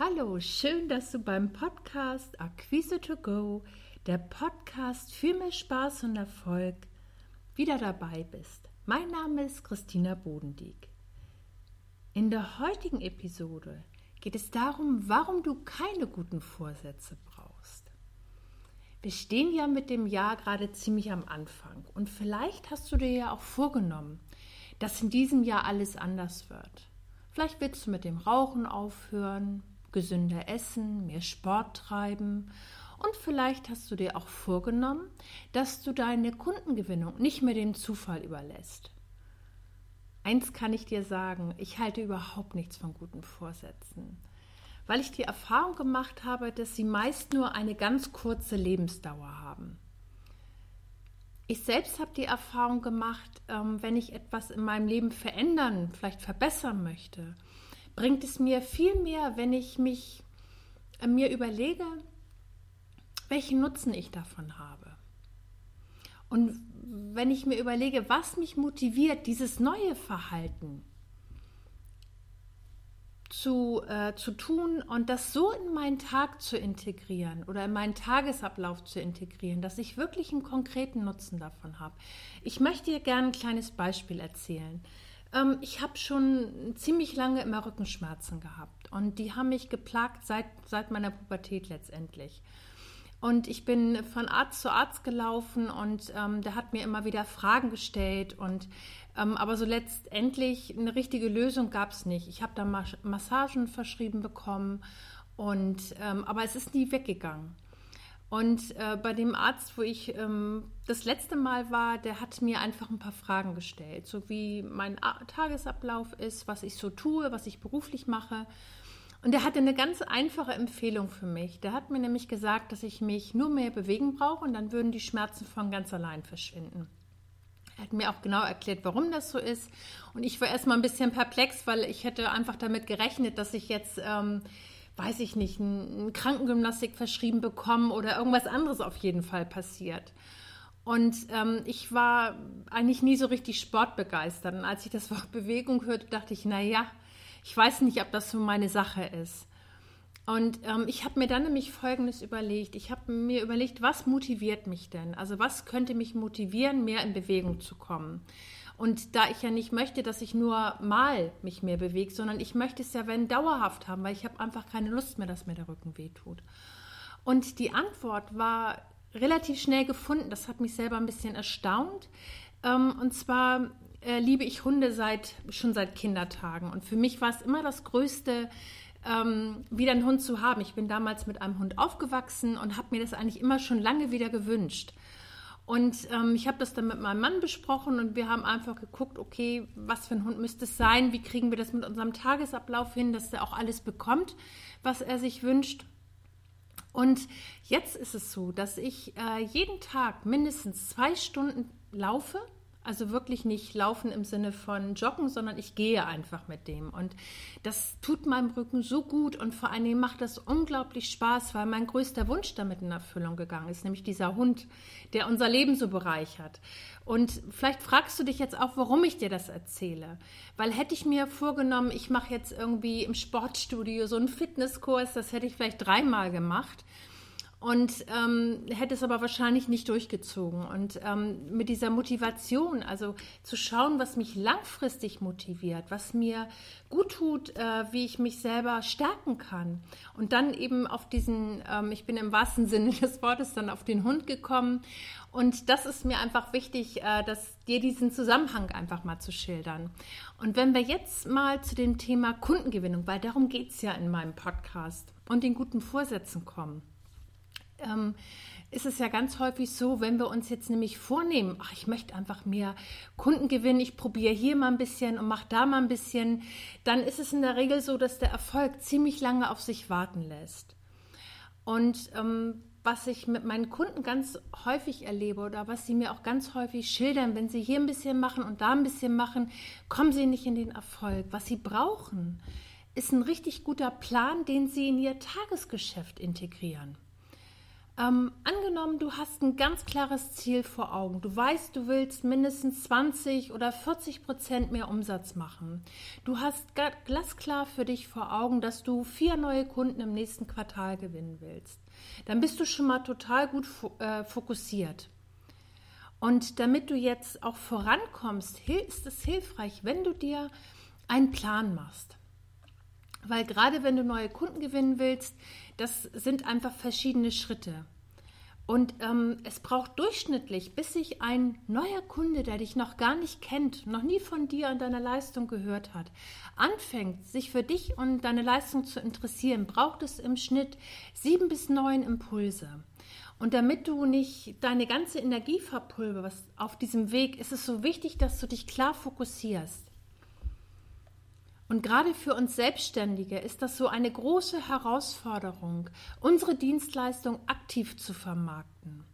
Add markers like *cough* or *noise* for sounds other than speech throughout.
Hallo, schön, dass du beim Podcast Akquise to Go, der Podcast für mehr Spaß und Erfolg, wieder dabei bist. Mein Name ist Christina Bodendieck. In der heutigen Episode geht es darum, warum du keine guten Vorsätze brauchst. Wir stehen ja mit dem Jahr gerade ziemlich am Anfang und vielleicht hast du dir ja auch vorgenommen, dass in diesem Jahr alles anders wird. Vielleicht willst du mit dem Rauchen aufhören, gesünder essen, mehr Sport treiben und vielleicht hast du dir auch vorgenommen, dass du deine Kundengewinnung nicht mehr dem Zufall überlässt. Eins kann ich dir sagen, ich halte überhaupt nichts von guten Vorsätzen, weil ich die Erfahrung gemacht habe, dass sie meist nur eine ganz kurze Lebensdauer haben. Ich selbst habe die Erfahrung gemacht, ähm, wenn ich etwas in meinem Leben verändern, vielleicht verbessern möchte, bringt es mir viel mehr, wenn ich mich äh, mir überlege, welchen Nutzen ich davon habe. Und wenn ich mir überlege, was mich motiviert, dieses neue Verhalten zu, äh, zu tun und das so in meinen Tag zu integrieren oder in meinen Tagesablauf zu integrieren, dass ich wirklich einen konkreten Nutzen davon habe. Ich möchte dir gerne ein kleines Beispiel erzählen. Ähm, ich habe schon ziemlich lange immer Rückenschmerzen gehabt und die haben mich geplagt seit, seit meiner Pubertät letztendlich. Und ich bin von Arzt zu Arzt gelaufen und ähm, der hat mir immer wieder Fragen gestellt. Und ähm, aber so letztendlich eine richtige Lösung gab es nicht. Ich habe da Massagen verschrieben bekommen und ähm, aber es ist nie weggegangen. Und äh, bei dem Arzt, wo ich ähm, das letzte Mal war, der hat mir einfach ein paar Fragen gestellt, so wie mein A Tagesablauf ist, was ich so tue, was ich beruflich mache. Und er hatte eine ganz einfache Empfehlung für mich. Der hat mir nämlich gesagt, dass ich mich nur mehr bewegen brauche und dann würden die Schmerzen von ganz allein verschwinden. Er hat mir auch genau erklärt, warum das so ist. Und ich war erstmal ein bisschen perplex, weil ich hätte einfach damit gerechnet, dass ich jetzt ähm, weiß ich nicht, eine Krankengymnastik verschrieben bekommen oder irgendwas anderes auf jeden Fall passiert. Und ähm, ich war eigentlich nie so richtig sportbegeistert. Und als ich das *laughs* Wort Bewegung hörte, dachte ich, naja, ich weiß nicht, ob das so meine Sache ist. Und ähm, ich habe mir dann nämlich Folgendes überlegt. Ich habe mir überlegt, was motiviert mich denn? Also was könnte mich motivieren, mehr in Bewegung zu kommen? Und da ich ja nicht möchte, dass ich nur mal mich mehr bewege, sondern ich möchte es ja, wenn dauerhaft haben, weil ich habe einfach keine Lust mehr, dass mir der Rücken wehtut. Und die Antwort war relativ schnell gefunden. Das hat mich selber ein bisschen erstaunt. Ähm, und zwar äh, liebe ich Hunde seit schon seit Kindertagen. Und für mich war es immer das Größte, ähm, wieder einen Hund zu haben. Ich bin damals mit einem Hund aufgewachsen und habe mir das eigentlich immer schon lange wieder gewünscht. Und ähm, ich habe das dann mit meinem Mann besprochen und wir haben einfach geguckt, okay, was für ein Hund müsste es sein? Wie kriegen wir das mit unserem Tagesablauf hin, dass er auch alles bekommt, was er sich wünscht? Und jetzt ist es so, dass ich äh, jeden Tag mindestens zwei Stunden laufe also wirklich nicht laufen im Sinne von joggen, sondern ich gehe einfach mit dem. Und das tut meinem Rücken so gut und vor allen Dingen macht das unglaublich Spaß, weil mein größter Wunsch damit in Erfüllung gegangen ist, nämlich dieser Hund, der unser Leben so bereichert. Und vielleicht fragst du dich jetzt auch, warum ich dir das erzähle. Weil hätte ich mir vorgenommen, ich mache jetzt irgendwie im Sportstudio so einen Fitnesskurs, das hätte ich vielleicht dreimal gemacht und ähm, hätte es aber wahrscheinlich nicht durchgezogen. Und ähm, mit dieser Motivation, also zu schauen, was mich langfristig motiviert, was mir gut tut, äh, wie ich mich selber stärken kann. Und dann eben auf diesen, ähm, ich bin im wahrsten Sinne des Wortes dann auf den Hund gekommen. Und das ist mir einfach wichtig, äh, dass dir diesen Zusammenhang einfach mal zu schildern. Und wenn wir jetzt mal zu dem Thema Kundengewinnung, weil darum geht es ja in meinem Podcast und den guten Vorsätzen kommen ähm, ist es ja ganz häufig so, wenn wir uns jetzt nämlich vornehmen, ach, ich möchte einfach mehr Kunden gewinnen, ich probiere hier mal ein bisschen und mache da mal ein bisschen, dann ist es in der Regel so, dass der Erfolg ziemlich lange auf sich warten lässt. Und ähm, was ich mit meinen Kunden ganz häufig erlebe oder was sie mir auch ganz häufig schildern, wenn sie hier ein bisschen machen und da ein bisschen machen, kommen sie nicht in den Erfolg. Was sie brauchen, ist ein richtig guter Plan, den sie in ihr Tagesgeschäft integrieren. Ähm, angenommen, du hast ein ganz klares Ziel vor Augen. Du weißt, du willst mindestens 20 oder 40 Prozent mehr Umsatz machen. Du hast glasklar für dich vor Augen, dass du vier neue Kunden im nächsten Quartal gewinnen willst. Dann bist du schon mal total gut äh, fokussiert. Und damit du jetzt auch vorankommst, ist es hilfreich, wenn du dir einen Plan machst. Weil gerade wenn du neue Kunden gewinnen willst, das sind einfach verschiedene Schritte. Und ähm, es braucht durchschnittlich, bis sich ein neuer Kunde, der dich noch gar nicht kennt, noch nie von dir und deiner Leistung gehört hat, anfängt, sich für dich und deine Leistung zu interessieren, braucht es im Schnitt sieben bis neun Impulse. Und damit du nicht deine ganze Energie verpulverst auf diesem Weg, ist es so wichtig, dass du dich klar fokussierst. Und gerade für uns Selbstständige ist das so eine große Herausforderung, unsere Dienstleistung aktiv zu vermarkten.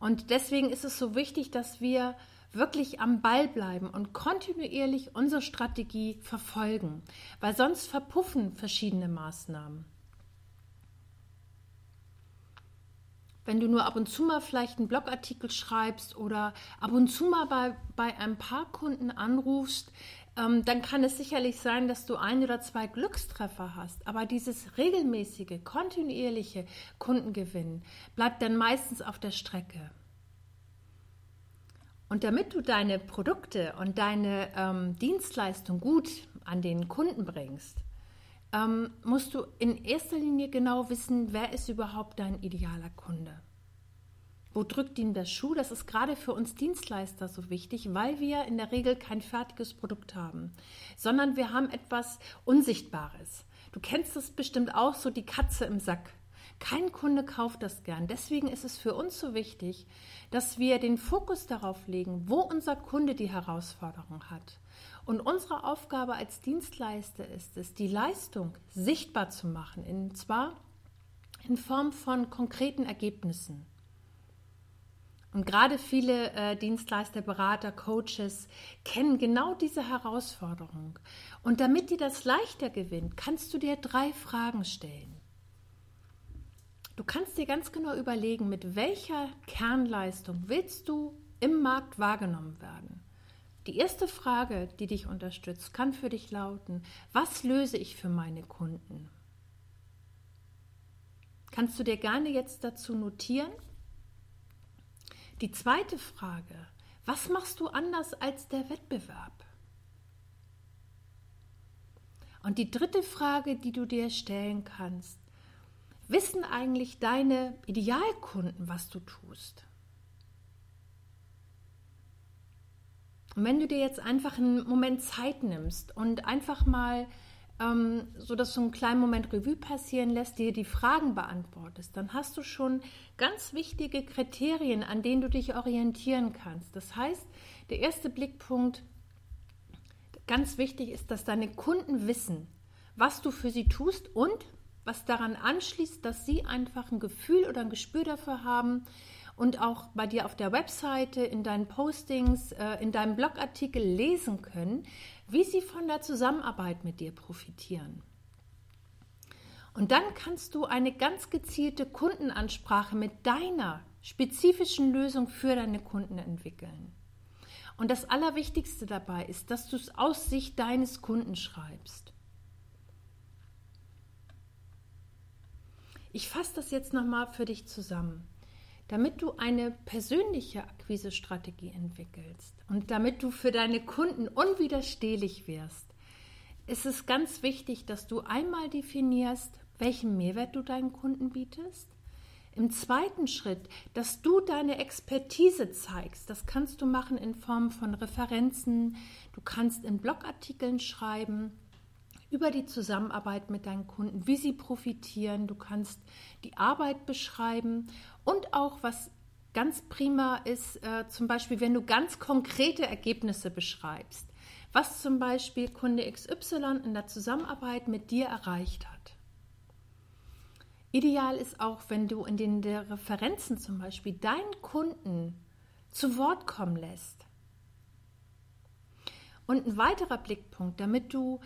Und deswegen ist es so wichtig, dass wir wirklich am Ball bleiben und kontinuierlich unsere Strategie verfolgen, weil sonst verpuffen verschiedene Maßnahmen. Wenn du nur ab und zu mal vielleicht einen Blogartikel schreibst oder ab und zu mal bei, bei ein paar Kunden anrufst, ähm, dann kann es sicherlich sein, dass du ein oder zwei Glückstreffer hast. Aber dieses regelmäßige, kontinuierliche Kundengewinn bleibt dann meistens auf der Strecke. Und damit du deine Produkte und deine ähm, Dienstleistung gut an den Kunden bringst, ähm, musst du in erster Linie genau wissen, wer ist überhaupt dein idealer Kunde. Wo drückt ihn der Schuh? Das ist gerade für uns Dienstleister so wichtig, weil wir in der Regel kein fertiges Produkt haben, sondern wir haben etwas Unsichtbares. Du kennst es bestimmt auch so, die Katze im Sack. Kein Kunde kauft das gern. Deswegen ist es für uns so wichtig, dass wir den Fokus darauf legen, wo unser Kunde die Herausforderung hat. Und unsere Aufgabe als Dienstleister ist es, die Leistung sichtbar zu machen, und zwar in Form von konkreten Ergebnissen. Und gerade viele äh, Dienstleister, Berater, Coaches kennen genau diese Herausforderung. Und damit dir das leichter gewinnt, kannst du dir drei Fragen stellen. Du kannst dir ganz genau überlegen, mit welcher Kernleistung willst du im Markt wahrgenommen werden. Die erste Frage, die dich unterstützt, kann für dich lauten, was löse ich für meine Kunden? Kannst du dir gerne jetzt dazu notieren die zweite Frage, was machst du anders als der Wettbewerb? Und die dritte Frage, die du dir stellen kannst, wissen eigentlich deine Idealkunden, was du tust? Und wenn du dir jetzt einfach einen Moment Zeit nimmst und einfach mal ähm, so dass du einen kleinen Moment Revue passieren lässt, dir die Fragen beantwortest, dann hast du schon ganz wichtige Kriterien, an denen du dich orientieren kannst. Das heißt, der erste Blickpunkt, ganz wichtig ist, dass deine Kunden wissen, was du für sie tust und was daran anschließt, dass sie einfach ein Gefühl oder ein Gespür dafür haben, und auch bei dir auf der Webseite, in deinen Postings, äh, in deinem Blogartikel lesen können, wie sie von der Zusammenarbeit mit dir profitieren. Und dann kannst du eine ganz gezielte Kundenansprache mit deiner spezifischen Lösung für deine Kunden entwickeln. Und das Allerwichtigste dabei ist, dass du es aus Sicht deines Kunden schreibst. Ich fasse das jetzt nochmal für dich zusammen damit du eine persönliche Akquisestrategie entwickelst und damit du für deine Kunden unwiderstehlich wirst, ist es ganz wichtig, dass du einmal definierst, welchen Mehrwert du deinen Kunden bietest. Im zweiten Schritt, dass du deine Expertise zeigst. Das kannst du machen in Form von Referenzen. Du kannst in Blogartikeln schreiben über die Zusammenarbeit mit deinen Kunden, wie sie profitieren. Du kannst die Arbeit beschreiben und auch, was ganz prima ist, äh, zum Beispiel, wenn du ganz konkrete Ergebnisse beschreibst, was zum Beispiel Kunde XY in der Zusammenarbeit mit dir erreicht hat. Ideal ist auch, wenn du in den Referenzen zum Beispiel deinen Kunden zu Wort kommen lässt. Und ein weiterer Blickpunkt, damit du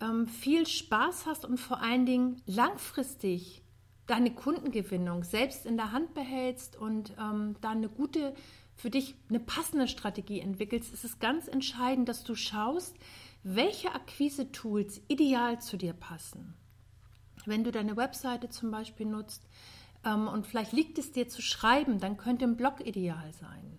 ähm, viel Spaß hast und vor allen Dingen langfristig deine Kundengewinnung selbst in der Hand behältst und ähm, da eine gute, für dich eine passende Strategie entwickelst, ist es ganz entscheidend, dass du schaust, welche Akquise-Tools ideal zu dir passen. Wenn du deine Webseite zum Beispiel nutzt ähm, und vielleicht liegt es dir zu schreiben, dann könnte ein Blog ideal sein.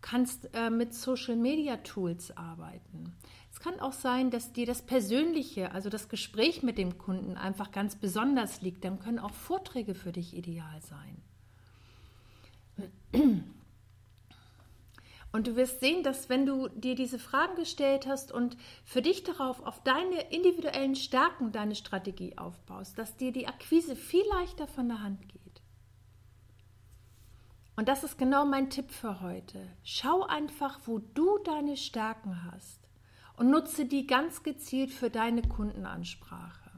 Kannst äh, mit Social-Media-Tools arbeiten. Es kann auch sein, dass dir das Persönliche, also das Gespräch mit dem Kunden einfach ganz besonders liegt. Dann können auch Vorträge für dich ideal sein. Und du wirst sehen, dass wenn du dir diese Fragen gestellt hast und für dich darauf auf deine individuellen Stärken deine Strategie aufbaust, dass dir die Akquise viel leichter von der Hand geht. Und das ist genau mein Tipp für heute. Schau einfach, wo du deine Stärken hast und nutze die ganz gezielt für deine Kundenansprache.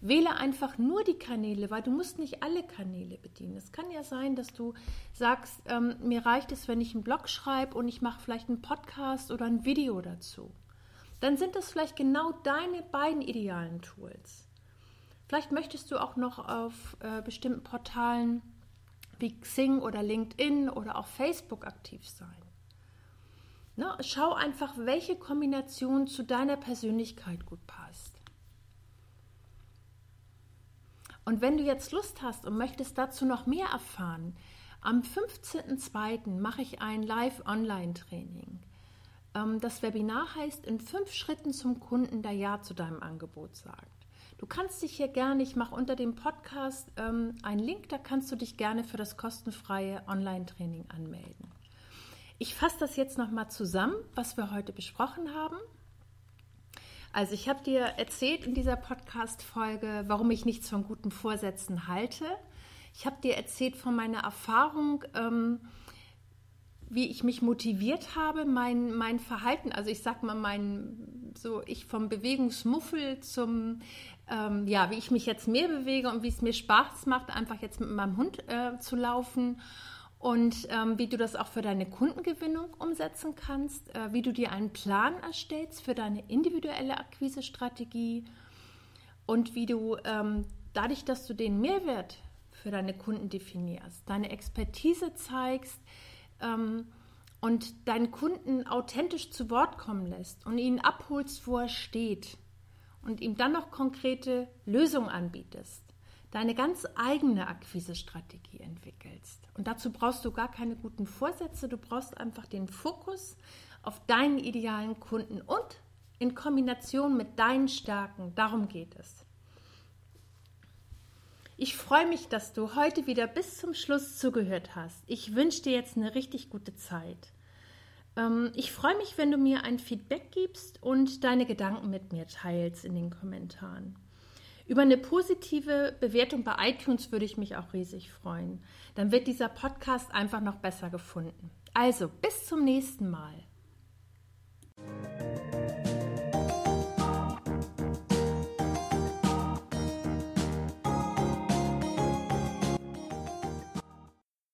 Wähle einfach nur die Kanäle, weil du musst nicht alle Kanäle bedienen. Es kann ja sein, dass du sagst, ähm, mir reicht es, wenn ich einen Blog schreibe und ich mache vielleicht einen Podcast oder ein Video dazu. Dann sind das vielleicht genau deine beiden idealen Tools. Vielleicht möchtest du auch noch auf äh, bestimmten Portalen wie Xing oder LinkedIn oder auch Facebook aktiv sein. Ne? Schau einfach, welche Kombination zu deiner Persönlichkeit gut passt. Und wenn du jetzt Lust hast und möchtest dazu noch mehr erfahren, am 15.02. mache ich ein Live-Online-Training. Ähm, das Webinar heißt in fünf Schritten zum Kunden, der Ja zu deinem Angebot sagt. Du kannst dich hier gerne, ich mache unter dem Podcast ähm, einen Link, da kannst du dich gerne für das kostenfreie Online-Training anmelden. Ich fasse das jetzt nochmal zusammen, was wir heute besprochen haben. Also ich habe dir erzählt in dieser Podcast-Folge, warum ich nichts von guten Vorsätzen halte. Ich habe dir erzählt von meiner Erfahrung, ähm, wie ich mich motiviert habe, mein, mein Verhalten, also ich sag mal, mein, so ich vom Bewegungsmuffel zum, ähm, ja, wie ich mich jetzt mehr bewege und wie es mir Spaß macht, einfach jetzt mit meinem Hund äh, zu laufen. Und ähm, wie du das auch für deine Kundengewinnung umsetzen kannst, äh, wie du dir einen Plan erstellst für deine individuelle Akquisestrategie und wie du ähm, dadurch, dass du den Mehrwert für deine Kunden definierst, deine Expertise zeigst, ähm, und deinen Kunden authentisch zu Wort kommen lässt und ihn abholst, wo er steht und ihm dann noch konkrete Lösungen anbietest, deine ganz eigene Akquisestrategie entwickelst. Und dazu brauchst du gar keine guten Vorsätze, du brauchst einfach den Fokus auf deinen idealen Kunden und in Kombination mit deinen Stärken. Darum geht es. Ich freue mich, dass du heute wieder bis zum Schluss zugehört hast. Ich wünsche dir jetzt eine richtig gute Zeit. Ähm, ich freue mich, wenn du mir ein Feedback gibst und deine Gedanken mit mir teilst in den Kommentaren. Über eine positive Bewertung bei iTunes würde ich mich auch riesig freuen. Dann wird dieser Podcast einfach noch besser gefunden. Also, bis zum nächsten Mal.